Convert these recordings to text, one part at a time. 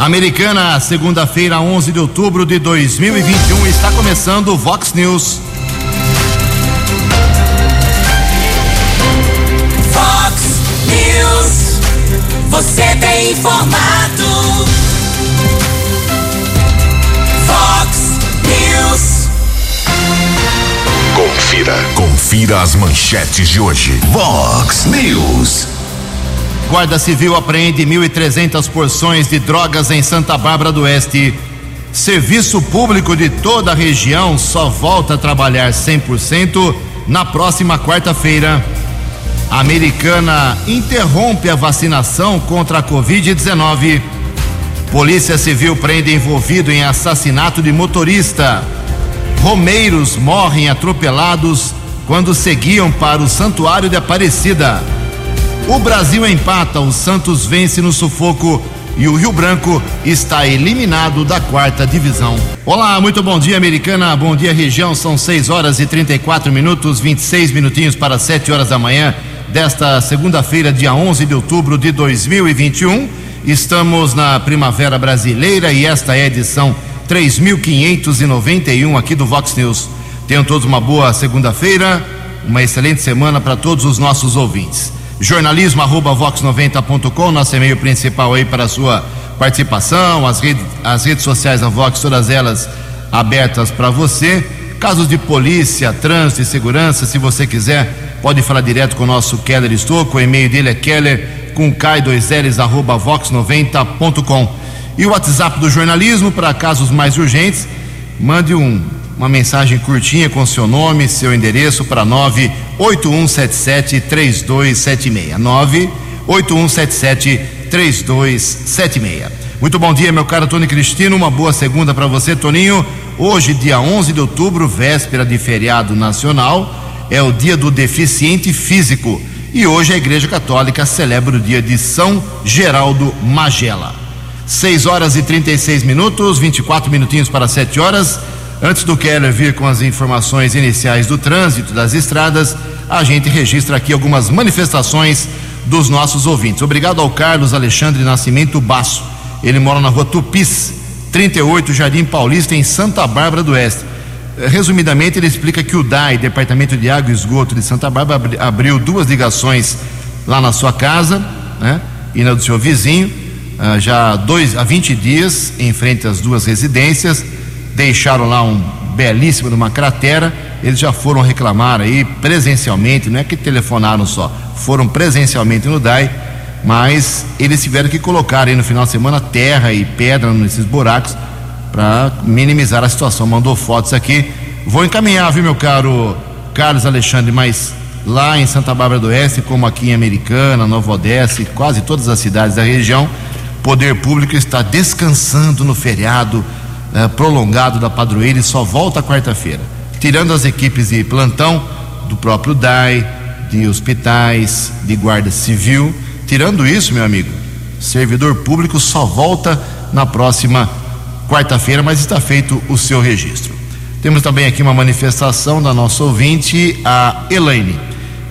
Americana, segunda-feira, 11 de outubro de 2021, está começando o Vox News. Vox News, você tem informado. Vox News. Confira, confira as manchetes de hoje. Vox News. Guarda Civil apreende 1.300 porções de drogas em Santa Bárbara do Oeste. Serviço público de toda a região só volta a trabalhar 100% na próxima quarta-feira. A americana interrompe a vacinação contra a Covid-19. Polícia Civil prende envolvido em assassinato de motorista. Romeiros morrem atropelados quando seguiam para o Santuário de Aparecida. O Brasil empata, o Santos vence no sufoco e o Rio Branco está eliminado da quarta divisão. Olá, muito bom dia, americana. Bom dia, região. São 6 horas e 34 minutos, 26 minutinhos para 7 horas da manhã desta segunda-feira, dia 11 de outubro de 2021. Estamos na Primavera Brasileira e esta é a edição 3591 aqui do Vox News. Tenham todos uma boa segunda-feira, uma excelente semana para todos os nossos ouvintes jornalismo arroba vox90.com, nosso e-mail principal aí para a sua participação, as, rede, as redes sociais da Vox, todas elas abertas para você. Casos de polícia, trânsito e segurança, se você quiser, pode falar direto com o nosso Keller Estouco, o e-mail dele é keller com k2ls arroba vox90.com. E o WhatsApp do jornalismo, para casos mais urgentes, mande um uma mensagem curtinha com seu nome, seu endereço para 98177 3276. 98177 3276. Muito bom dia, meu caro Tony Cristino. Uma boa segunda para você, Toninho. Hoje, dia 11 de outubro, véspera de feriado nacional, é o dia do deficiente físico. E hoje a Igreja Católica celebra o dia de São Geraldo Magela. 6 horas e 36 minutos, 24 minutinhos para 7 horas. Antes do Keller vir com as informações iniciais do trânsito das estradas, a gente registra aqui algumas manifestações dos nossos ouvintes. Obrigado ao Carlos Alexandre Nascimento Basso. Ele mora na rua Tupis, 38, Jardim Paulista, em Santa Bárbara do Oeste. Eh, resumidamente, ele explica que o DAI, Departamento de Água e Esgoto de Santa Bárbara, abriu duas ligações lá na sua casa, né? E na do seu vizinho, ah, já dois, há 20 dias, em frente às duas residências deixaram lá um belíssimo de uma cratera, eles já foram reclamar aí presencialmente, não é que telefonaram só, foram presencialmente no DAI, mas eles tiveram que colocar aí no final de semana terra e pedra nesses buracos para minimizar a situação. Mandou fotos aqui. Vou encaminhar, viu, meu caro Carlos Alexandre, mas lá em Santa Bárbara do Oeste, como aqui em Americana, Nova Odessa, quase todas as cidades da região, poder público está descansando no feriado eh, prolongado da padroeira e só volta quarta-feira. Tirando as equipes de plantão do próprio DAI, de hospitais, de guarda civil. Tirando isso, meu amigo, servidor público só volta na próxima quarta-feira, mas está feito o seu registro. Temos também aqui uma manifestação da nossa ouvinte, a Elaine.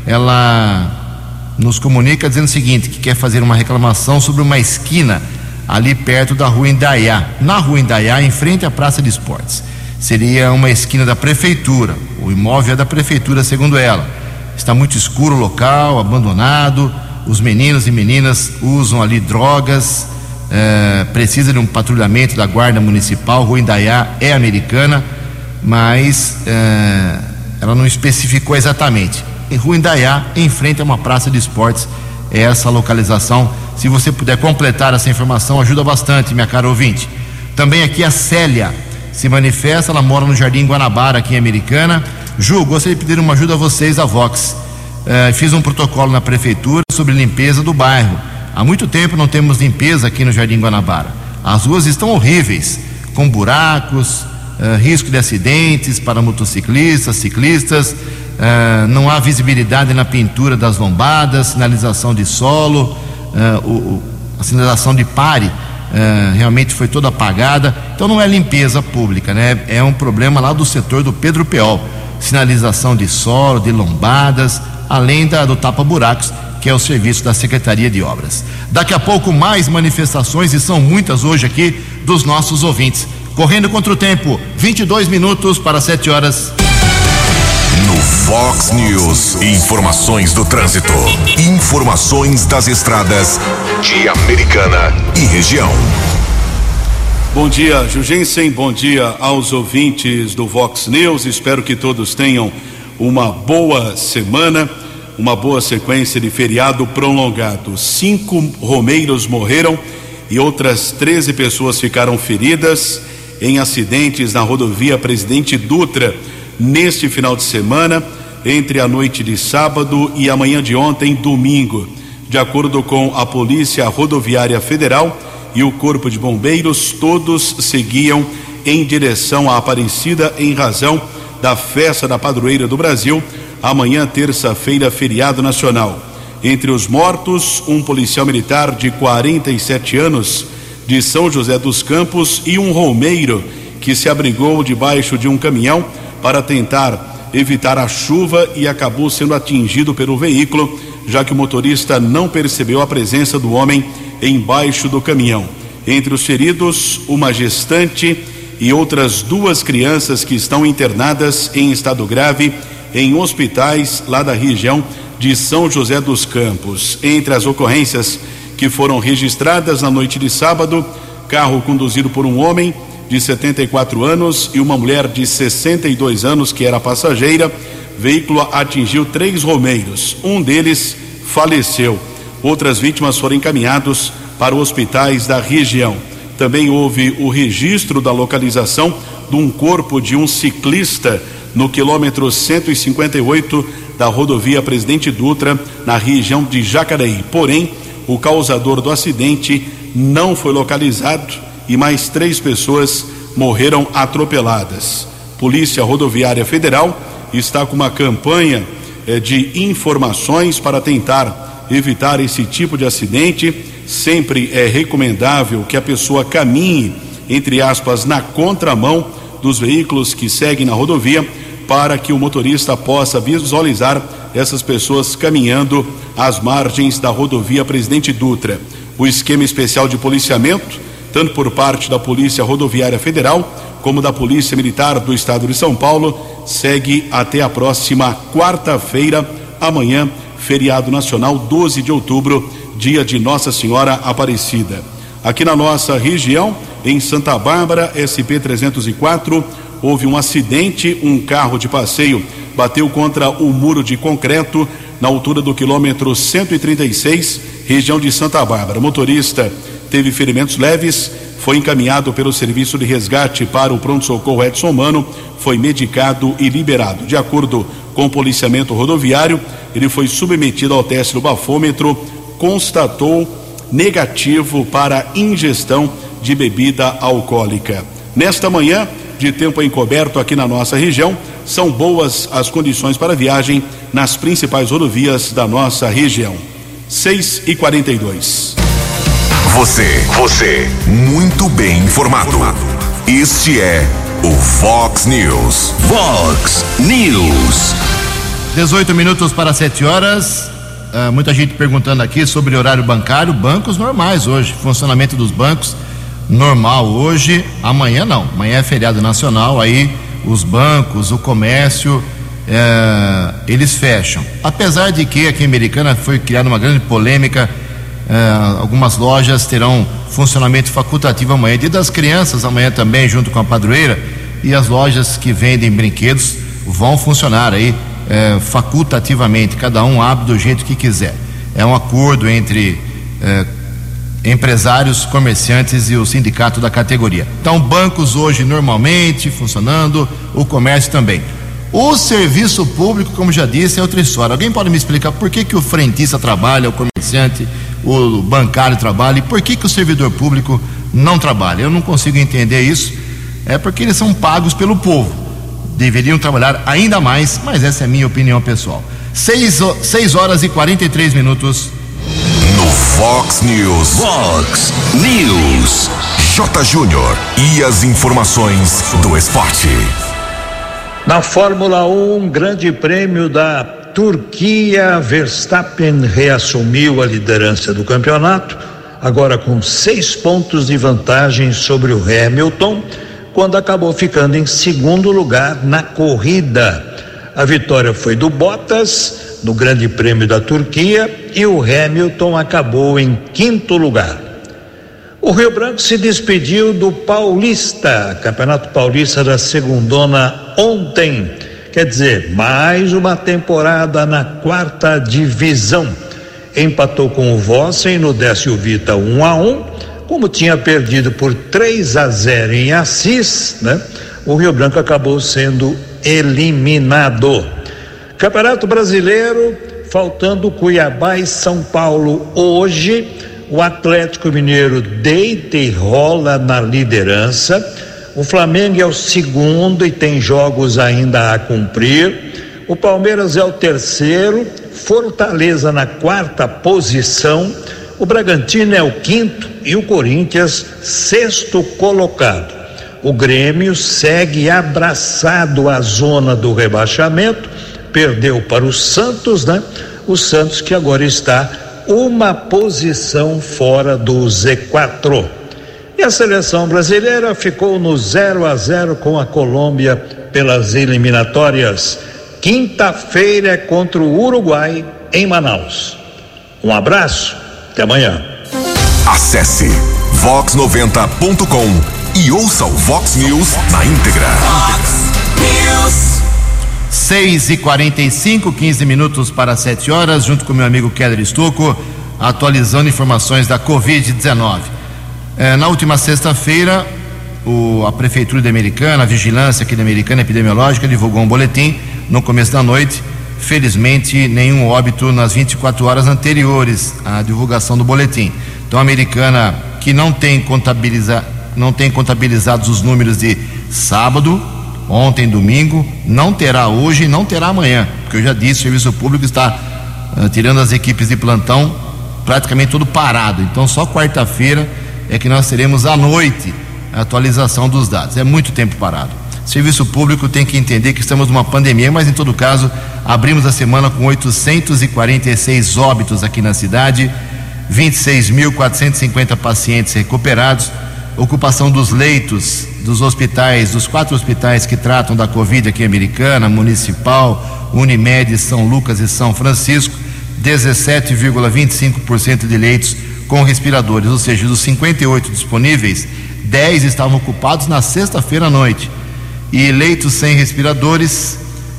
Ela nos comunica dizendo o seguinte: que quer fazer uma reclamação sobre uma esquina ali perto da rua Indaiá, na rua Indaiá, em frente à Praça de Esportes. Seria uma esquina da prefeitura. O imóvel é da prefeitura, segundo ela. Está muito escuro o local, abandonado. Os meninos e meninas usam ali drogas. É, precisa de um patrulhamento da Guarda Municipal. Rua Indaiá é americana, mas é, ela não especificou exatamente. Em Rua Indaiá, em frente a uma praça de esportes, é essa localização se você puder completar essa informação, ajuda bastante, minha cara ouvinte. Também aqui a Célia se manifesta, ela mora no Jardim Guanabara, aqui em Americana. Ju, gostaria de pedir uma ajuda a vocês, a Vox. Uh, fiz um protocolo na prefeitura sobre limpeza do bairro. Há muito tempo não temos limpeza aqui no Jardim Guanabara. As ruas estão horríveis, com buracos, uh, risco de acidentes para motociclistas, ciclistas. Uh, não há visibilidade na pintura das lombadas, sinalização de solo uh, o, a sinalização de pare uh, realmente foi toda apagada. Então não é limpeza pública, né? É um problema lá do setor do Pedro Peol. Sinalização de solo, de lombadas, além da, do tapa-buracos, que é o serviço da Secretaria de Obras. Daqui a pouco, mais manifestações, e são muitas hoje aqui, dos nossos ouvintes. Correndo contra o tempo, 22 minutos para 7 horas. Fox News, informações do trânsito. Informações das estradas de Americana e região. Bom dia, Jugensen. Bom dia aos ouvintes do Vox News. Espero que todos tenham uma boa semana, uma boa sequência de feriado prolongado. Cinco romeiros morreram e outras 13 pessoas ficaram feridas em acidentes na rodovia Presidente Dutra neste final de semana, entre a noite de sábado e a manhã de ontem, domingo. De acordo com a Polícia Rodoviária Federal e o Corpo de Bombeiros, todos seguiam em direção à Aparecida em razão da festa da padroeira do Brasil, amanhã, terça-feira, feriado nacional. Entre os mortos, um policial militar de 47 anos de São José dos Campos e um romeiro que se abrigou debaixo de um caminhão para tentar evitar a chuva e acabou sendo atingido pelo veículo, já que o motorista não percebeu a presença do homem embaixo do caminhão. Entre os feridos, uma gestante e outras duas crianças que estão internadas em estado grave em hospitais lá da região de São José dos Campos. Entre as ocorrências que foram registradas na noite de sábado, carro conduzido por um homem de 74 anos e uma mulher de 62 anos que era passageira. Veículo atingiu três romeiros. Um deles faleceu. Outras vítimas foram encaminhados para hospitais da região. Também houve o registro da localização de um corpo de um ciclista no quilômetro 158 da rodovia Presidente Dutra, na região de Jacareí. Porém, o causador do acidente não foi localizado e mais três pessoas morreram atropeladas. Polícia Rodoviária Federal está com uma campanha eh, de informações para tentar evitar esse tipo de acidente. Sempre é recomendável que a pessoa caminhe, entre aspas, na contramão dos veículos que seguem na rodovia, para que o motorista possa visualizar essas pessoas caminhando às margens da rodovia Presidente Dutra. O esquema especial de policiamento tanto por parte da Polícia Rodoviária Federal como da Polícia Militar do Estado de São Paulo, segue até a próxima quarta-feira, amanhã, feriado nacional, 12 de outubro, dia de Nossa Senhora Aparecida. Aqui na nossa região, em Santa Bárbara, SP 304, houve um acidente, um carro de passeio bateu contra o muro de concreto na altura do quilômetro 136, região de Santa Bárbara. Motorista teve ferimentos leves, foi encaminhado pelo serviço de resgate para o pronto-socorro Edson Mano, foi medicado e liberado. De acordo com o policiamento rodoviário, ele foi submetido ao teste do bafômetro, constatou negativo para ingestão de bebida alcoólica. Nesta manhã, de tempo encoberto aqui na nossa região, são boas as condições para viagem nas principais rodovias da nossa região. 6 e 42 você, você, muito bem informado. Este é o Fox News. Fox News. 18 minutos para 7 horas. Uh, muita gente perguntando aqui sobre horário bancário. Bancos normais hoje. Funcionamento dos bancos normal hoje. Amanhã não. Amanhã é feriado nacional. Aí os bancos, o comércio, uh, eles fecham. Apesar de que aqui em Americana foi criada uma grande polêmica Uh, algumas lojas terão funcionamento facultativo amanhã. Dia das crianças amanhã também, junto com a padroeira. E as lojas que vendem brinquedos vão funcionar aí uh, facultativamente. Cada um abre do jeito que quiser. É um acordo entre uh, empresários, comerciantes e o sindicato da categoria. Então, bancos hoje normalmente funcionando, o comércio também. O serviço público, como já disse, é outra história. Alguém pode me explicar por que, que o frentista trabalha, o comerciante o bancário trabalha e por que, que o servidor público não trabalha? Eu não consigo entender isso. É porque eles são pagos pelo povo. Deveriam trabalhar ainda mais, mas essa é a minha opinião pessoal. 6 horas e 43 minutos. No Fox News. Fox News. J. Júnior. E as informações do esporte. Na Fórmula 1, Grande Prêmio da Turquia, Verstappen reassumiu a liderança do campeonato, agora com seis pontos de vantagem sobre o Hamilton, quando acabou ficando em segundo lugar na corrida. A vitória foi do Bottas no Grande Prêmio da Turquia e o Hamilton acabou em quinto lugar. O Rio Branco se despediu do Paulista, Campeonato Paulista da Segundona ontem. Quer dizer, mais uma temporada na quarta divisão. Empatou com o Vossen no Décio Vita 1 um a 1 um, como tinha perdido por 3 a 0 em Assis, né? O Rio Branco acabou sendo eliminado. Campeonato Brasileiro, faltando Cuiabá e São Paulo hoje o Atlético Mineiro deita e rola na liderança. O Flamengo é o segundo e tem jogos ainda a cumprir. O Palmeiras é o terceiro, Fortaleza na quarta posição. O Bragantino é o quinto e o Corinthians sexto colocado. O Grêmio segue abraçado à zona do rebaixamento, perdeu para o Santos, né? O Santos que agora está uma posição fora do Z4. E a seleção brasileira ficou no 0 a 0 com a Colômbia pelas eliminatórias. Quinta-feira é contra o Uruguai em Manaus. Um abraço, até amanhã. Acesse vox90.com e ouça o Vox News na íntegra. Vox News. 6 e 45 15 minutos para 7 horas, junto com meu amigo Keller Estocco, atualizando informações da Covid-19. É, na última sexta-feira, a Prefeitura de Americana, a Vigilância aqui da Americana Epidemiológica, divulgou um boletim no começo da noite. Felizmente, nenhum óbito nas 24 horas anteriores à divulgação do boletim. Então, a Americana, que não tem, contabiliza, não tem contabilizados os números de sábado, ontem, domingo, não terá hoje e não terá amanhã, porque eu já disse, o serviço público está uh, tirando as equipes de plantão praticamente todo parado. Então só quarta-feira é que nós teremos à noite a atualização dos dados. É muito tempo parado. O serviço público tem que entender que estamos numa pandemia, mas em todo caso, abrimos a semana com 846 óbitos aqui na cidade, 26.450 pacientes recuperados, ocupação dos leitos dos hospitais, dos quatro hospitais que tratam da Covid aqui Americana, Municipal, Unimed, São Lucas e São Francisco, 17,25% de leitos com respiradores, ou seja, dos 58 disponíveis, 10 estavam ocupados na sexta-feira à noite. E leitos sem respiradores,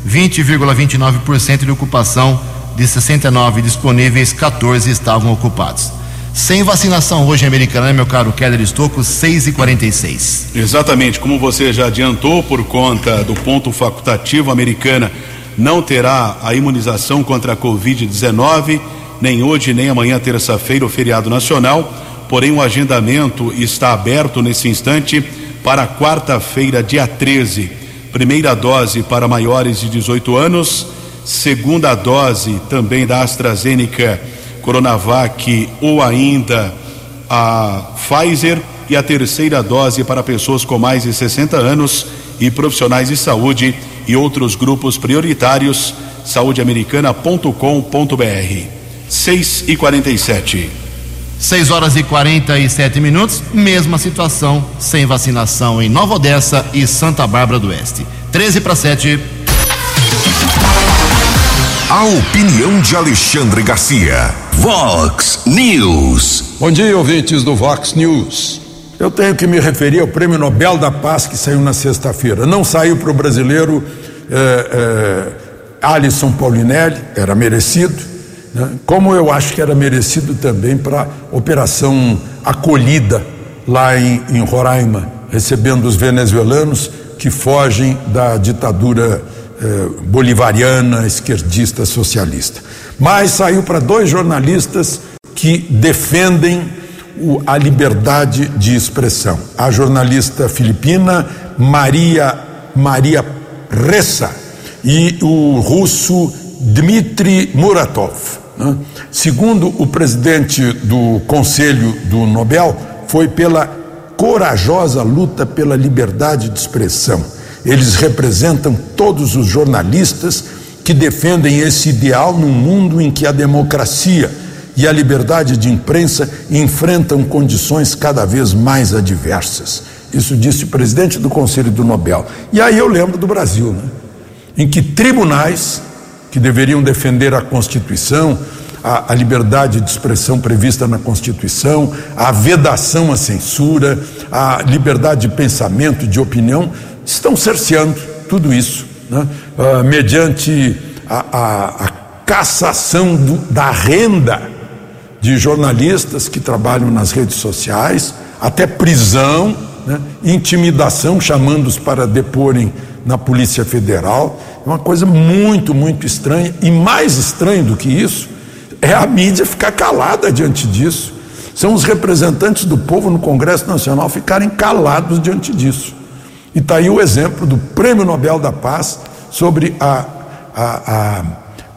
20,29% de ocupação, de 69 disponíveis, 14 estavam ocupados. Sem vacinação hoje Americana, né, meu caro Keller Estocco, 6 e 46 Exatamente, como você já adiantou, por conta do ponto facultativo, Americana não terá a imunização contra a Covid-19, nem hoje, nem amanhã, terça-feira, o feriado nacional. Porém, o agendamento está aberto nesse instante para quarta-feira, dia 13. Primeira dose para maiores de 18 anos, segunda dose também da AstraZeneca Coronavac ou ainda a Pfizer e a terceira dose para pessoas com mais de 60 anos e profissionais de saúde e outros grupos prioritários. saudeamericana.com.br 6 e 47 6 horas e 47 minutos, mesma situação, sem vacinação em Nova Odessa e Santa Bárbara do Oeste. 13 para 7. A opinião de Alexandre Garcia. Vox News. Bom dia, ouvintes do Vox News. Eu tenho que me referir ao Prêmio Nobel da Paz que saiu na sexta-feira. Não saiu para o brasileiro é, é, Alisson Paulinelli, era merecido, né? como eu acho que era merecido também para Operação Acolhida lá em, em Roraima, recebendo os venezuelanos que fogem da ditadura eh, bolivariana, esquerdista, socialista. Mas saiu para dois jornalistas que defendem o, a liberdade de expressão. A jornalista filipina Maria, Maria Ressa e o russo Dmitry Muratov. Né? Segundo o presidente do Conselho do Nobel, foi pela corajosa luta pela liberdade de expressão eles representam todos os jornalistas que defendem esse ideal num mundo em que a democracia e a liberdade de imprensa enfrentam condições cada vez mais adversas. Isso disse o presidente do Conselho do Nobel. E aí eu lembro do Brasil, né? em que tribunais que deveriam defender a Constituição, a, a, liberdade de expressão prevista na Constituição, a vedação à censura, a liberdade de pensamento, de opinião, estão cerceando tudo isso, né? uh, mediante a, a, a cassação do, da renda de jornalistas que trabalham nas redes sociais, até prisão, né? intimidação, chamando-os para deporem na Polícia Federal. Uma coisa muito, muito estranha. E mais estranho do que isso é a mídia ficar calada diante disso. São os representantes do povo no Congresso Nacional ficarem calados diante disso. E está aí o exemplo do Prêmio Nobel da Paz sobre a, a, a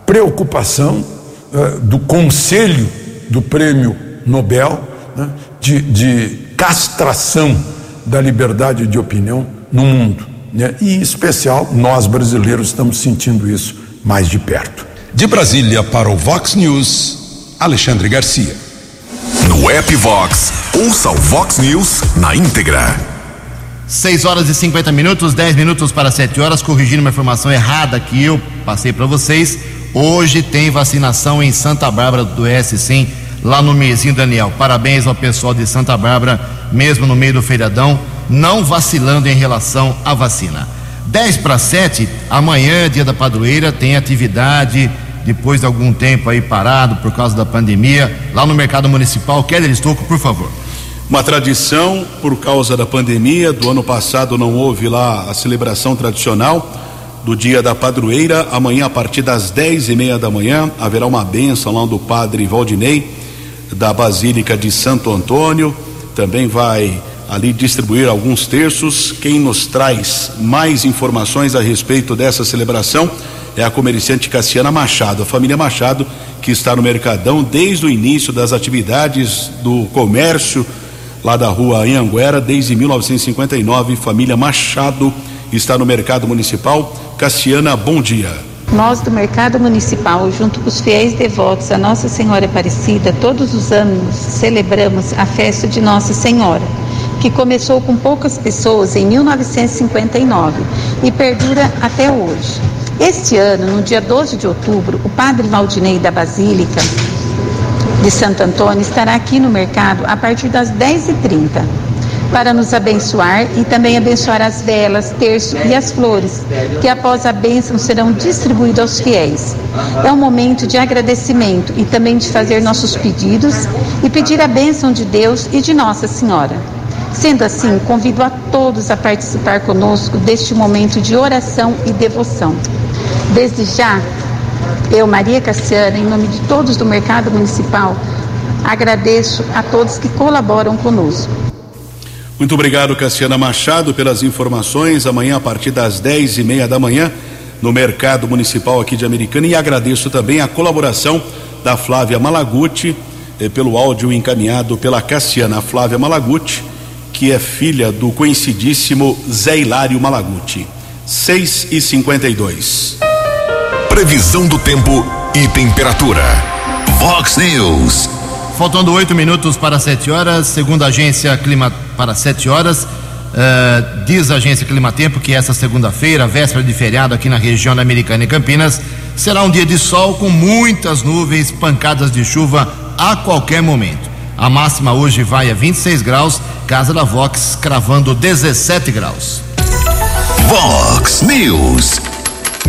preocupação uh, do Conselho do Prêmio Nobel né, de, de castração da liberdade de opinião no mundo. Né? E, em especial, nós brasileiros estamos sentindo isso mais de perto. De Brasília para o Vox News, Alexandre Garcia. No app Vox, ouça o Vox News na íntegra. 6 horas e 50 minutos, 10 minutos para 7 horas, corrigindo uma informação errada que eu passei para vocês. Hoje tem vacinação em Santa Bárbara do S100, lá no Mezinho Daniel. Parabéns ao pessoal de Santa Bárbara, mesmo no meio do feriadão, não vacilando em relação à vacina. 10 para 7, amanhã, dia da padroeira, tem atividade depois de algum tempo aí parado por causa da pandemia, lá no mercado municipal. Keller Estocco, por favor. Uma tradição por causa da pandemia, do ano passado não houve lá a celebração tradicional do dia da padroeira. Amanhã, a partir das dez e meia da manhã, haverá uma bênção lá do padre Valdinei, da Basílica de Santo Antônio. Também vai ali distribuir alguns terços. Quem nos traz mais informações a respeito dessa celebração é a comerciante Cassiana Machado, a família Machado, que está no Mercadão desde o início das atividades do comércio lá da rua Anhanguera, desde 1959. Família Machado está no Mercado Municipal. Cassiana, bom dia. Nós do Mercado Municipal, junto com os fiéis devotos a Nossa Senhora Aparecida, todos os anos celebramos a festa de Nossa Senhora, que começou com poucas pessoas em 1959 e perdura até hoje. Este ano, no dia 12 de outubro, o Padre Valdinei da Basílica de Santo Antônio estará aqui no mercado a partir das 10h30 para nos abençoar e também abençoar as velas, terço e as flores, que após a bênção serão distribuídas aos fiéis. É um momento de agradecimento e também de fazer nossos pedidos e pedir a bênção de Deus e de Nossa Senhora. Sendo assim, convido a todos a participar conosco deste momento de oração e devoção. Desde já, eu, Maria Cassiana, em nome de todos do Mercado Municipal, agradeço a todos que colaboram conosco. Muito obrigado, Cassiana Machado, pelas informações. Amanhã, a partir das dez e meia da manhã, no Mercado Municipal aqui de Americana. E agradeço também a colaboração da Flávia Malaguti, eh, pelo áudio encaminhado pela Cassiana Flávia Malaguti, que é filha do conhecidíssimo Zé Hilário Malaguti. 6 e 52 Previsão do tempo e temperatura. Vox News. Faltando oito minutos para sete horas, segundo a agência Clima para sete horas, uh, diz a agência Climatempo que essa segunda-feira, véspera de feriado aqui na região da Americana e Campinas, será um dia de sol com muitas nuvens, pancadas de chuva a qualquer momento. A máxima hoje vai a 26 graus, Casa da Vox cravando 17 graus. Vox News.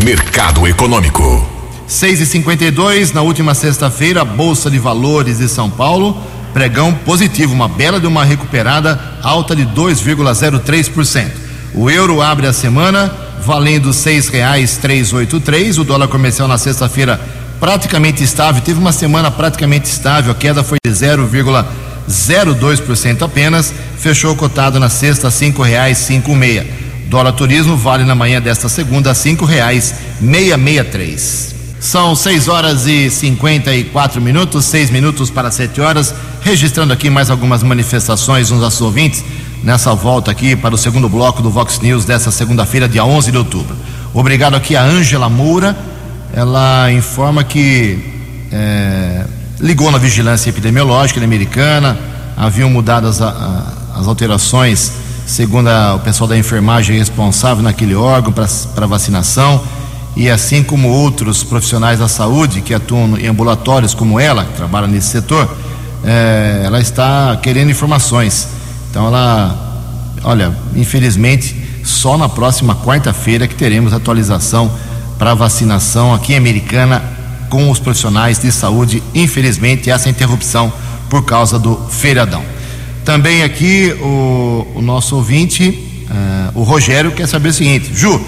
Mercado Econômico. 6 e 52 na última sexta-feira, Bolsa de Valores de São Paulo, pregão positivo, uma bela de uma recuperada alta de 2,03%. O euro abre a semana valendo seis reais três oito três. O dólar comercial na sexta-feira praticamente estável, teve uma semana praticamente estável, a queda foi de 0,02% apenas, fechou cotado na sexta cinco reais cinco meia. Dólar turismo vale na manhã desta segunda cinco reais meia meia três. São 6 horas e 54 minutos, 6 minutos para 7 horas, registrando aqui mais algumas manifestações nos nossos ouvintes nessa volta aqui para o segundo bloco do Vox News dessa segunda-feira, dia 11 de outubro. Obrigado aqui a Ângela Moura, ela informa que é, ligou na vigilância epidemiológica americana, haviam mudado as, as alterações, segundo a, o pessoal da enfermagem responsável naquele órgão para vacinação, e assim como outros profissionais da saúde que atuam em ambulatórios como ela, que trabalha nesse setor, é, ela está querendo informações. Então ela, olha, infelizmente, só na próxima quarta-feira que teremos atualização para vacinação aqui em Americana com os profissionais de saúde. Infelizmente, essa interrupção por causa do feriadão. Também aqui o, o nosso ouvinte, uh, o Rogério, quer saber o seguinte: Ju, uh,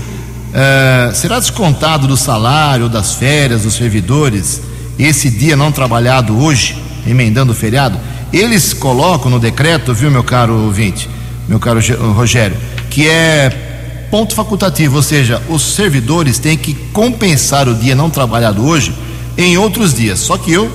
será descontado do salário, das férias dos servidores esse dia não trabalhado hoje, emendando o feriado? Eles colocam no decreto, viu, meu caro ouvinte, meu caro Rogério, que é ponto facultativo, ou seja, os servidores têm que compensar o dia não trabalhado hoje em outros dias. Só que eu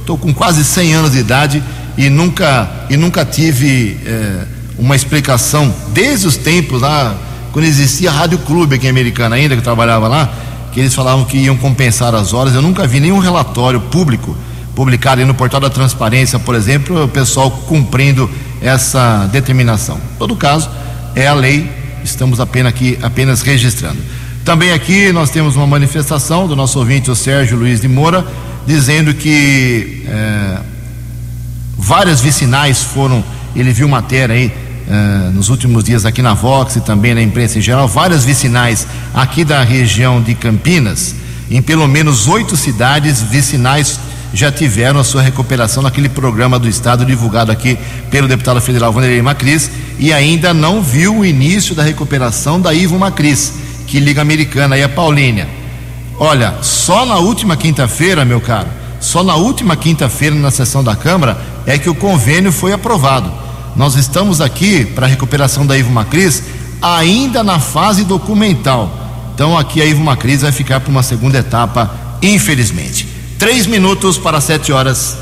estou com quase 100 anos de idade e nunca, e nunca tive é, uma explicação, desde os tempos lá, quando existia a Rádio Clube aqui em Americana ainda, que eu trabalhava lá, que eles falavam que iam compensar as horas. Eu nunca vi nenhum relatório público publicado no portal da transparência, por exemplo, o pessoal cumprindo essa determinação. Em todo caso, é a lei, estamos apenas aqui apenas registrando. Também aqui nós temos uma manifestação do nosso ouvinte, o Sérgio Luiz de Moura, dizendo que é, várias vicinais foram, ele viu matéria aí é, nos últimos dias aqui na Vox e também na imprensa em geral, várias vicinais aqui da região de Campinas, em pelo menos oito cidades, vicinais já tiveram a sua recuperação naquele programa do Estado divulgado aqui pelo deputado federal Vanderlei Macris e ainda não viu o início da recuperação da Ivo Macris, que liga americana e a Paulínia. Olha, só na última quinta-feira, meu caro, só na última quinta-feira na sessão da Câmara é que o convênio foi aprovado. Nós estamos aqui para a recuperação da Ivo Macris ainda na fase documental. Então aqui a Ivo Macris vai ficar para uma segunda etapa, infelizmente. Três minutos para sete horas.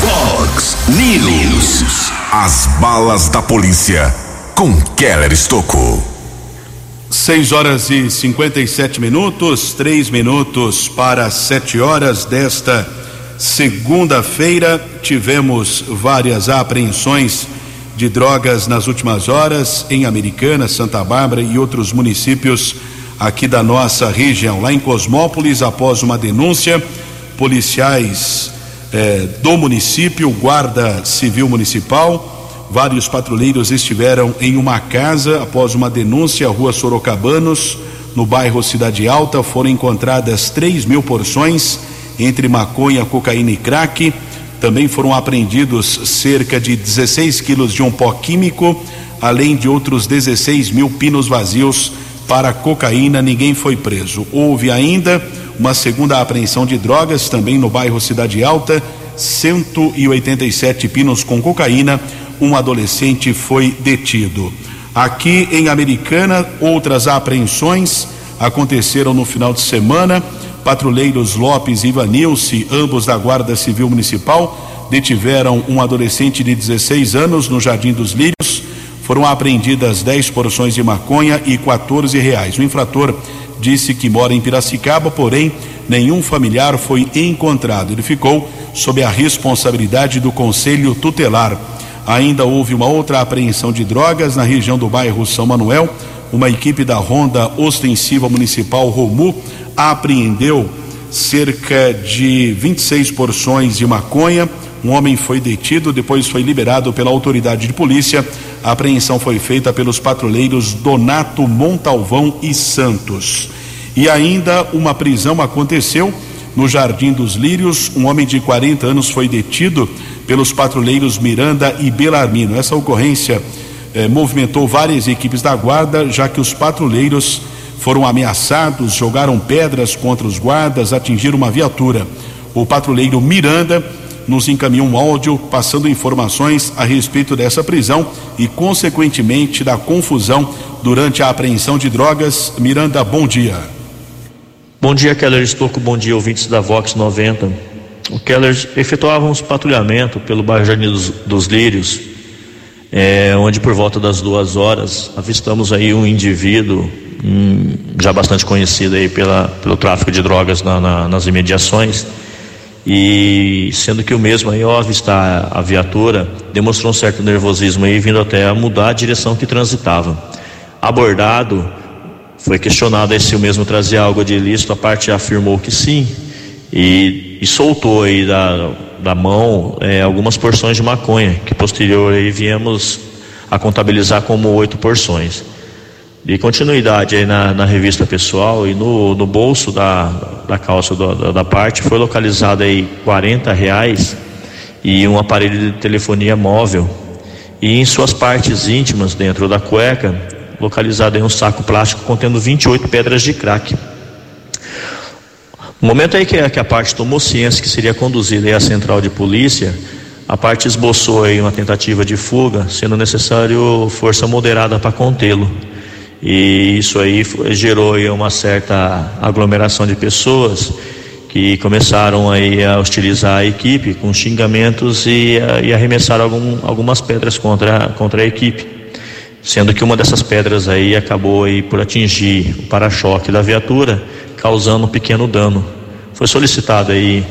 Fox News. As balas da polícia com Keller Estocou. 6 horas e 57 minutos, três minutos para sete horas desta segunda-feira. Tivemos várias apreensões de drogas nas últimas horas em Americana, Santa Bárbara e outros municípios aqui da nossa região. Lá em Cosmópolis, após uma denúncia, policiais eh, do município, Guarda Civil Municipal, Vários patrulheiros estiveram em uma casa após uma denúncia, rua Sorocabanos, no bairro Cidade Alta. Foram encontradas 3 mil porções entre maconha, cocaína e crack. Também foram apreendidos cerca de 16 quilos de um pó químico, além de outros 16 mil pinos vazios para cocaína. Ninguém foi preso. Houve ainda uma segunda apreensão de drogas também no bairro Cidade Alta, 187 pinos com cocaína um adolescente foi detido. Aqui em Americana, outras apreensões aconteceram no final de semana. Patrulheiros Lopes e Ivanilce, ambos da Guarda Civil Municipal, detiveram um adolescente de 16 anos no Jardim dos Lírios. Foram apreendidas 10 porções de maconha e 14 reais. O infrator disse que mora em Piracicaba, porém nenhum familiar foi encontrado. Ele ficou sob a responsabilidade do Conselho Tutelar. Ainda houve uma outra apreensão de drogas na região do bairro São Manuel. Uma equipe da Ronda Ostensiva Municipal Romu apreendeu cerca de 26 porções de maconha. Um homem foi detido, depois foi liberado pela autoridade de polícia. A apreensão foi feita pelos patrulheiros Donato Montalvão e Santos. E ainda uma prisão aconteceu no Jardim dos Lírios. Um homem de 40 anos foi detido pelos patrulheiros Miranda e Belarmino. Essa ocorrência eh, movimentou várias equipes da guarda, já que os patrulheiros foram ameaçados, jogaram pedras contra os guardas, atingiram uma viatura. O patrulheiro Miranda nos encaminhou um áudio passando informações a respeito dessa prisão e, consequentemente, da confusão durante a apreensão de drogas. Miranda, bom dia. Bom dia, Keller Estocco. Bom dia, ouvintes da Vox 90 o Keller efetuava um patrulhamento pelo bairro Jardim dos, dos Lírios, é, onde por volta das duas horas avistamos aí um indivíduo hum, já bastante conhecido aí pela, pelo tráfico de drogas na, na, nas imediações. E sendo que o mesmo aí, ao avistar a viatura, demonstrou um certo nervosismo aí, vindo até a mudar a direção que transitava. Abordado, foi questionado se o mesmo trazia algo de ilícito, a parte afirmou que sim, e, e soltou aí da, da mão é, algumas porções de maconha, que posterior aí viemos a contabilizar como oito porções. De continuidade aí na, na revista pessoal e no, no bolso da, da calça do, da, da, parte foi localizado aí 40 reais e um aparelho de telefonia móvel. E em suas partes íntimas, dentro da cueca, localizado em um saco plástico contendo 28 pedras de crack. No momento aí que a, parte tomou ciência que seria conduzida à central de polícia, a parte esboçou aí uma tentativa de fuga, sendo necessário força moderada para contê-lo. E isso aí gerou aí uma certa aglomeração de pessoas que começaram aí a hostilizar a equipe com xingamentos e, e arremessaram algum, algumas pedras contra, contra a equipe sendo que uma dessas pedras aí acabou aí por atingir o para-choque da viatura, causando um pequeno dano. Foi solicitado aí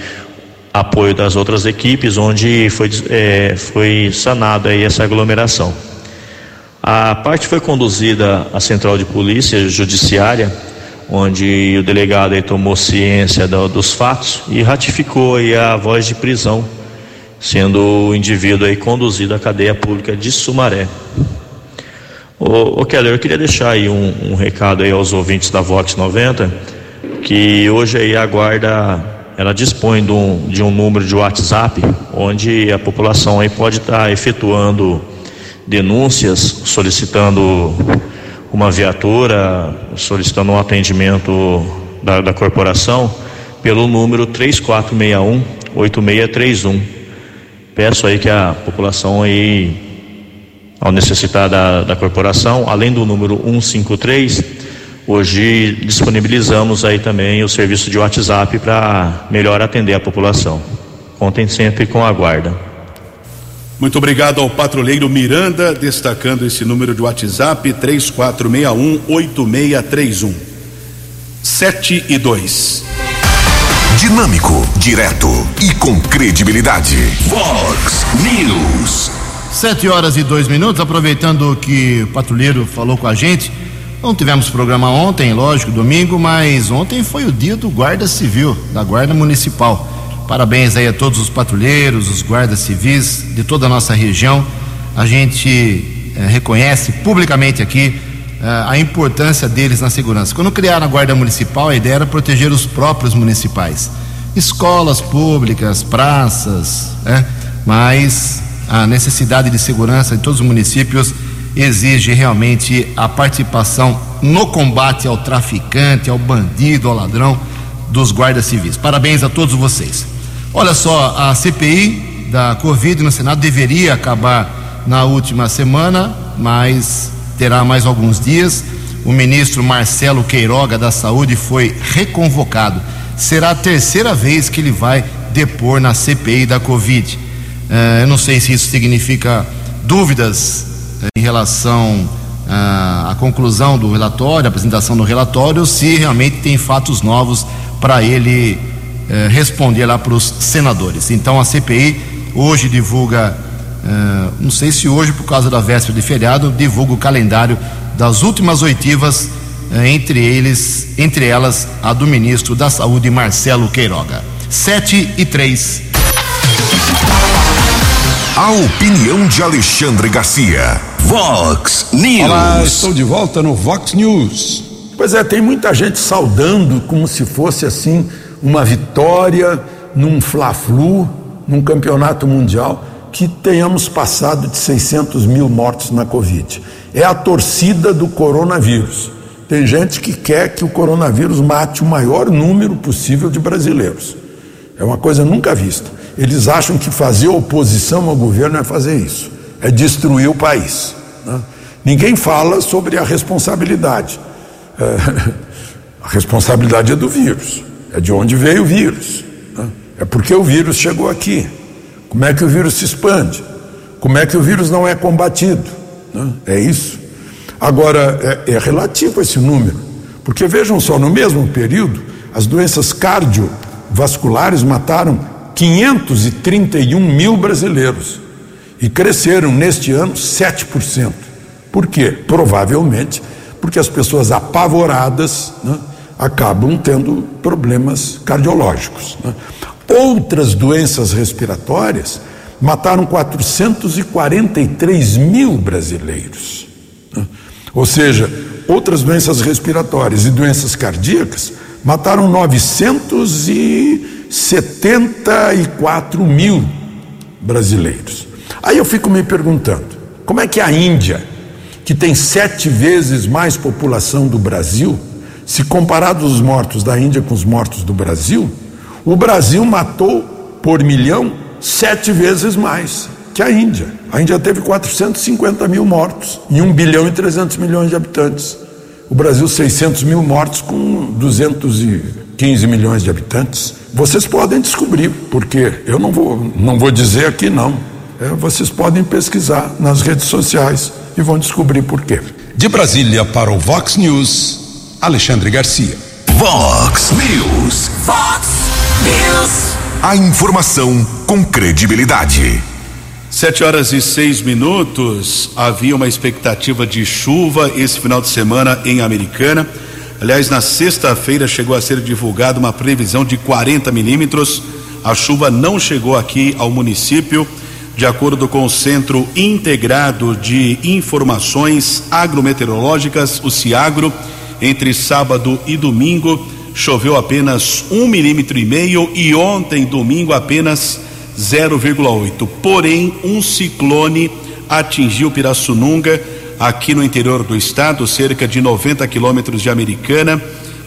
apoio das outras equipes, onde foi, é, foi sanada aí essa aglomeração. A parte foi conduzida à central de polícia judiciária, onde o delegado aí tomou ciência do, dos fatos e ratificou aí a voz de prisão, sendo o indivíduo aí conduzido à cadeia pública de Sumaré. Ô, ô Keller, eu queria deixar aí um, um, recado aí aos ouvintes da Vox 90, que hoje aí a guarda ela dispõe de um, de um número de WhatsApp onde a população aí pode estar tá efetuando denúncias, solicitando uma viatura, solicitando um atendimento da, da corporação pelo número 3461 8631. Peço aí que a população aí ao necessitar da, da corporação, além do número 153, hoje disponibilizamos aí também o serviço de WhatsApp para melhor atender a população. Contem sempre com a guarda. Muito obrigado ao patrulheiro Miranda, destacando esse número de WhatsApp 3461-8631. 7 e 2. Dinâmico, direto e com credibilidade. Vox News. Sete horas e dois minutos, aproveitando que o patrulheiro falou com a gente. Não tivemos programa ontem, lógico, domingo, mas ontem foi o dia do Guarda Civil, da Guarda Municipal. Parabéns aí a todos os patrulheiros, os guardas civis de toda a nossa região. A gente eh, reconhece publicamente aqui eh, a importância deles na segurança. Quando criaram a Guarda Municipal, a ideia era proteger os próprios municipais. Escolas públicas, praças, né? mas a necessidade de segurança de todos os municípios exige realmente a participação no combate ao traficante, ao bandido, ao ladrão dos guardas civis. Parabéns a todos vocês. Olha só, a CPI da Covid no Senado deveria acabar na última semana, mas terá mais alguns dias. O ministro Marcelo Queiroga da Saúde foi reconvocado. Será a terceira vez que ele vai depor na CPI da Covid. Eh, eu não sei se isso significa dúvidas eh, em relação à conclusão do relatório, à apresentação do relatório, se realmente tem fatos novos para ele eh, responder lá para os senadores. Então a CPI hoje divulga, não sei se hoje por causa da véspera de feriado, divulga o calendário das últimas oitivas, entre eles, entre elas a do ministro da Saúde Marcelo Queiroga. 7 e 3. A opinião de Alexandre Garcia. Vox News. Olá, estou de volta no Vox News. Pois é, tem muita gente saudando como se fosse assim uma vitória num Fla-Flu, num campeonato mundial, que tenhamos passado de 600 mil mortos na Covid. É a torcida do coronavírus. Tem gente que quer que o coronavírus mate o maior número possível de brasileiros. É uma coisa nunca vista. Eles acham que fazer oposição ao governo é fazer isso, é destruir o país. Né? Ninguém fala sobre a responsabilidade. É, a responsabilidade é do vírus, é de onde veio o vírus. Né? É porque o vírus chegou aqui. Como é que o vírus se expande? Como é que o vírus não é combatido? Né? É isso. Agora, é, é relativo esse número, porque vejam só, no mesmo período, as doenças cardiovasculares mataram 531 mil brasileiros e cresceram neste ano 7%. Por quê? Provavelmente porque as pessoas apavoradas né, acabam tendo problemas cardiológicos. Né? Outras doenças respiratórias mataram 443 mil brasileiros. Né? Ou seja, outras doenças respiratórias e doenças cardíacas mataram 974 mil brasileiros. Aí eu fico me perguntando: como é que a Índia, que tem sete vezes mais população do Brasil, se comparados os mortos da Índia com os mortos do Brasil, o Brasil matou por milhão sete vezes mais que a Índia. A Índia teve 450 mil mortos e 1 bilhão e 300 milhões de habitantes. O Brasil, 600 mil mortos com 215 milhões de habitantes. Vocês podem descobrir, porque eu não vou, não vou dizer aqui não. É, vocês podem pesquisar nas redes sociais e vão descobrir por quê. De Brasília para o Vox News, Alexandre Garcia. Vox News. Vox News. A informação com credibilidade. Sete horas e seis minutos. Havia uma expectativa de chuva esse final de semana em Americana. Aliás, na sexta-feira chegou a ser divulgada uma previsão de 40 milímetros. A chuva não chegou aqui ao município. De acordo com o Centro Integrado de Informações Agrometeorológicas, o CIAGRO, entre sábado e domingo choveu apenas um milímetro e meio e ontem, domingo, apenas 0,8. Porém, um ciclone atingiu Pirassununga, aqui no interior do estado, cerca de 90 quilômetros de Americana.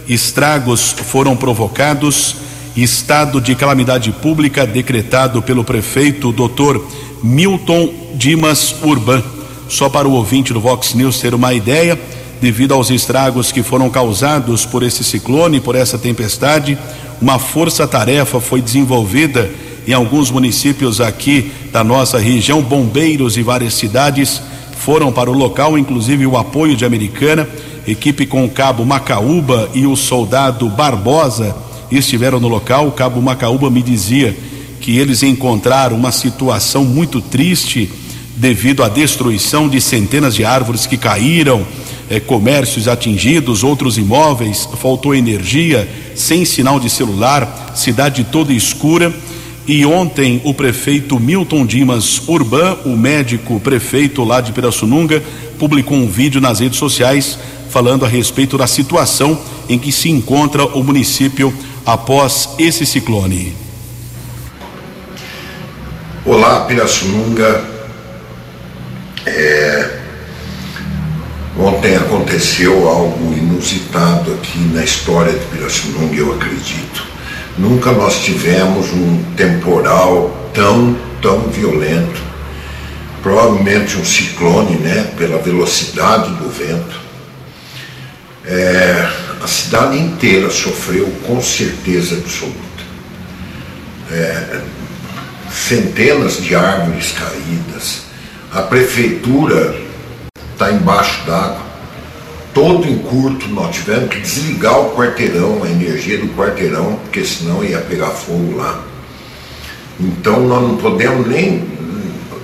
Estragos foram provocados estado de calamidade pública decretado pelo prefeito Dr. Milton Dimas Urban. Só para o ouvinte do Vox News ter uma ideia, devido aos estragos que foram causados por esse ciclone, por essa tempestade, uma força-tarefa foi desenvolvida em alguns municípios aqui da nossa região, bombeiros e várias cidades foram para o local, inclusive o apoio de Americana, equipe com o cabo Macaúba e o soldado Barbosa estiveram no local. O cabo Macaúba me dizia que eles encontraram uma situação muito triste devido à destruição de centenas de árvores que caíram, eh, comércios atingidos, outros imóveis, faltou energia, sem sinal de celular, cidade toda escura. E ontem o prefeito Milton Dimas Urban, o médico prefeito lá de Pirassununga, publicou um vídeo nas redes sociais falando a respeito da situação em que se encontra o município após esse ciclone. Olá, Pirassununga. É... Ontem aconteceu algo inusitado aqui na história de Pirassununga, eu acredito. Nunca nós tivemos um temporal tão, tão violento. Provavelmente um ciclone, né? Pela velocidade do vento. É, a cidade inteira sofreu com certeza absoluta. É, centenas de árvores caídas, a prefeitura está embaixo d'água, todo em curto, nós tivemos que desligar o quarteirão, a energia do quarteirão, porque senão ia pegar fogo lá. Então nós não podemos nem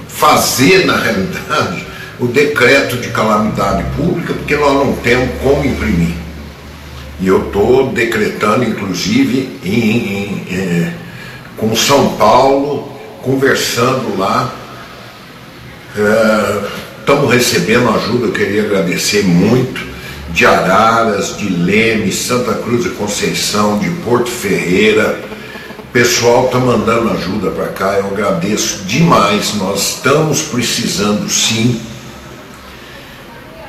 fazer, na realidade, o decreto de calamidade pública, porque nós não temos como imprimir. E eu estou decretando, inclusive, em, em, em, é, com São Paulo, conversando lá. Estamos é, recebendo ajuda, eu queria agradecer muito, de Araras, de Leme, Santa Cruz de Conceição, de Porto Ferreira. O pessoal está mandando ajuda para cá, eu agradeço demais. Nós estamos precisando sim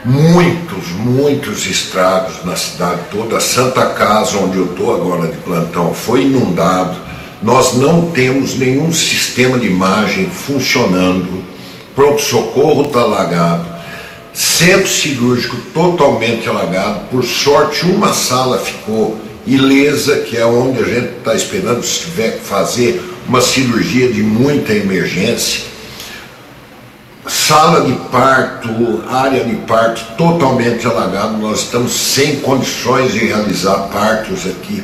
muitos, muitos estragos na cidade toda. Santa Casa, onde eu estou agora de plantão, foi inundado. Nós não temos nenhum sistema de imagem funcionando. Pronto-socorro está alagado. Centro cirúrgico totalmente alagado. Por sorte, uma sala ficou ilesa, que é onde a gente está esperando se tiver que fazer uma cirurgia de muita emergência sala de parto, área de parto totalmente alagada. Nós estamos sem condições de realizar partos aqui.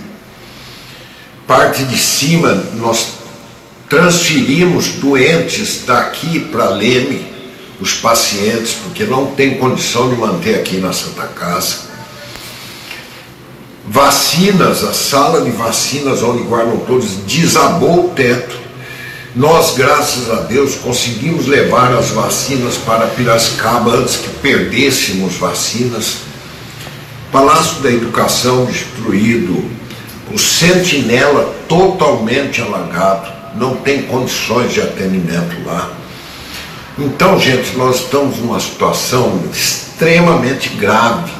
Parte de cima, nós transferimos doentes daqui para Leme, os pacientes, porque não tem condição de manter aqui na Santa Casa. Vacinas, a sala de vacinas onde guardam todos, desabou o teto. Nós, graças a Deus, conseguimos levar as vacinas para Piracicaba antes que perdêssemos vacinas. Palácio da Educação destruído, o Sentinela totalmente alagado, não tem condições de atendimento lá. Então, gente, nós estamos numa situação extremamente grave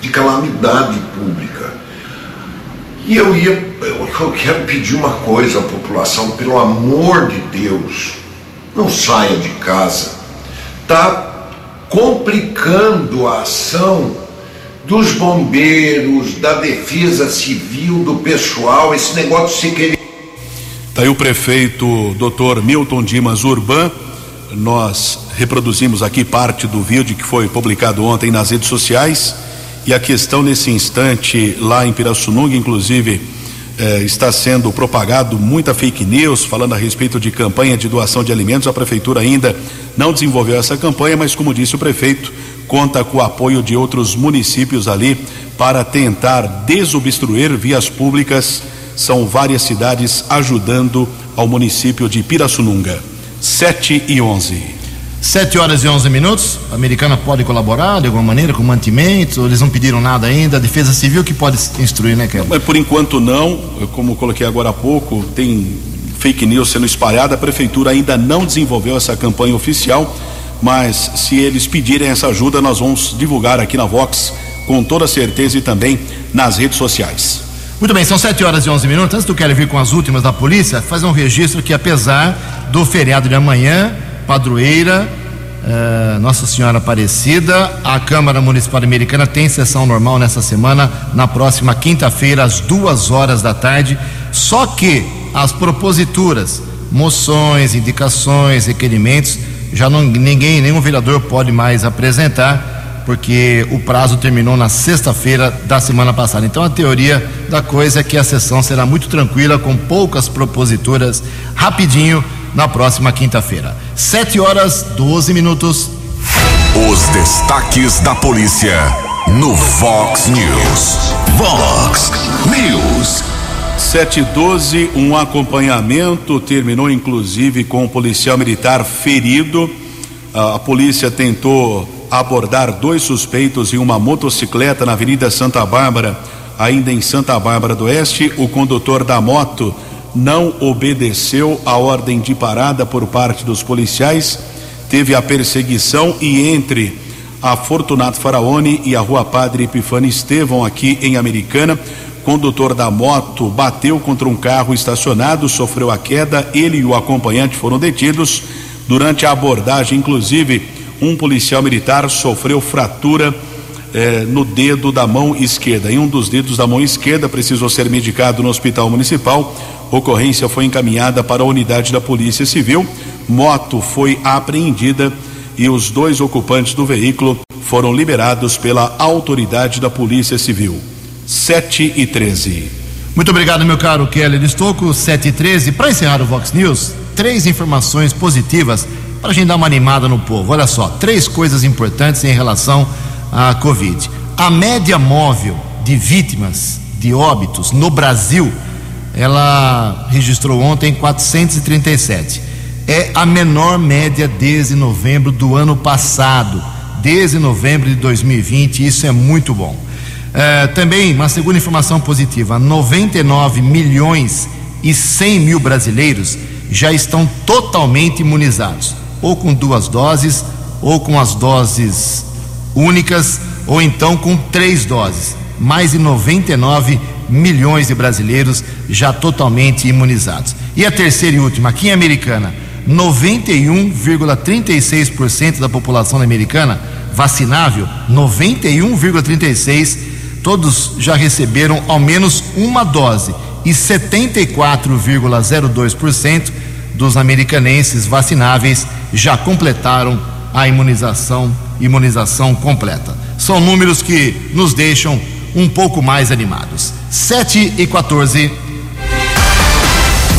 de calamidade pública. E eu ia, eu, eu quero pedir uma coisa à população, pelo amor de Deus, não saia de casa. Está complicando a ação dos bombeiros, da defesa civil, do pessoal, esse negócio se querer. Está aí o prefeito Dr. Milton Dimas Urban. Nós reproduzimos aqui parte do vídeo que foi publicado ontem nas redes sociais. E a questão nesse instante lá em Pirassununga, inclusive, eh, está sendo propagado muita fake news falando a respeito de campanha de doação de alimentos. A prefeitura ainda não desenvolveu essa campanha, mas como disse o prefeito, conta com o apoio de outros municípios ali para tentar desobstruir vias públicas. São várias cidades ajudando ao município de Pirassununga. 7 e 11. 7 horas e 11 minutos. A americana pode colaborar de alguma maneira com mantimentos? Ou eles não pediram nada ainda? A Defesa Civil que pode instruir, né, Kelly? Mas por enquanto não. Como coloquei agora há pouco, tem fake news sendo espalhada. A prefeitura ainda não desenvolveu essa campanha oficial. Mas se eles pedirem essa ajuda, nós vamos divulgar aqui na Vox com toda certeza e também nas redes sociais. Muito bem, são 7 horas e 11 minutos. Antes do Kelly vir com as últimas da polícia, fazer um registro que, apesar do feriado de amanhã, padroeira, eh, Nossa Senhora Aparecida. A Câmara Municipal Americana tem sessão normal nessa semana, na próxima quinta-feira, às duas horas da tarde. Só que as proposituras, moções, indicações, requerimentos, já não, ninguém, nenhum vereador pode mais apresentar, porque o prazo terminou na sexta-feira da semana passada. Então a teoria da coisa é que a sessão será muito tranquila, com poucas proposituras, rapidinho na próxima quinta-feira. 7 horas 12 minutos. Os destaques da polícia no Vox News. Vox News. 712, um acompanhamento terminou inclusive com um policial militar ferido. A, a polícia tentou abordar dois suspeitos em uma motocicleta na Avenida Santa Bárbara, ainda em Santa Bárbara do Oeste. O condutor da moto não obedeceu a ordem de parada por parte dos policiais, teve a perseguição e entre a Fortunato Faraone e a Rua Padre Epifânio Estevão aqui em Americana, condutor da moto bateu contra um carro estacionado, sofreu a queda, ele e o acompanhante foram detidos. Durante a abordagem, inclusive, um policial militar sofreu fratura eh, no dedo da mão esquerda. Em um dos dedos da mão esquerda precisou ser medicado no hospital municipal. Ocorrência foi encaminhada para a unidade da Polícia Civil. Moto foi apreendida e os dois ocupantes do veículo foram liberados pela autoridade da Polícia Civil. 7 e 13. Muito obrigado, meu caro Kelly Estocco, 7 e 13. Para encerrar o Vox News, três informações positivas para a gente dar uma animada no povo. Olha só, três coisas importantes em relação à Covid. A média móvel de vítimas de óbitos no Brasil, ela registrou ontem 437. É a menor média desde novembro do ano passado, desde novembro de 2020. Isso é muito bom. É, também, uma segunda informação positiva: 99 milhões e 100 mil brasileiros já estão totalmente imunizados, ou com duas doses, ou com as doses únicas, ou então com três doses. Mais de 99 milhões de brasileiros já totalmente imunizados. E a terceira e última, aqui em Americana, 91,36% da população americana vacinável, 91,36% todos já receberam ao menos uma dose e 74,02% dos americanenses vacináveis já completaram a imunização, imunização completa. São números que nos deixam um pouco mais animados. 7 e 14.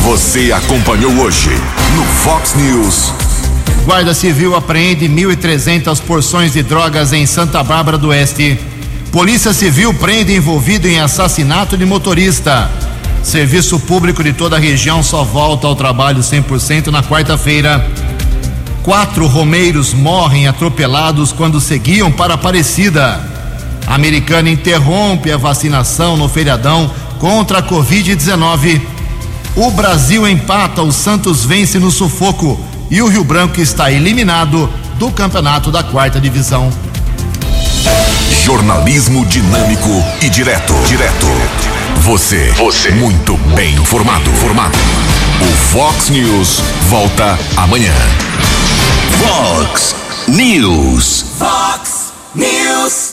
Você acompanhou hoje no Fox News. Guarda Civil apreende 1.300 porções de drogas em Santa Bárbara do Oeste. Polícia Civil prende envolvido em assassinato de motorista. Serviço público de toda a região só volta ao trabalho 100% na quarta-feira. Quatro romeiros morrem atropelados quando seguiam para Aparecida. A americana interrompe a vacinação no feriadão contra a Covid-19. O Brasil empata, o Santos vence no sufoco e o Rio Branco está eliminado do campeonato da quarta divisão. Jornalismo dinâmico e direto. Direto. Você. Você. Muito bem informado. Formado. O Fox News volta amanhã. Fox News. Fox News.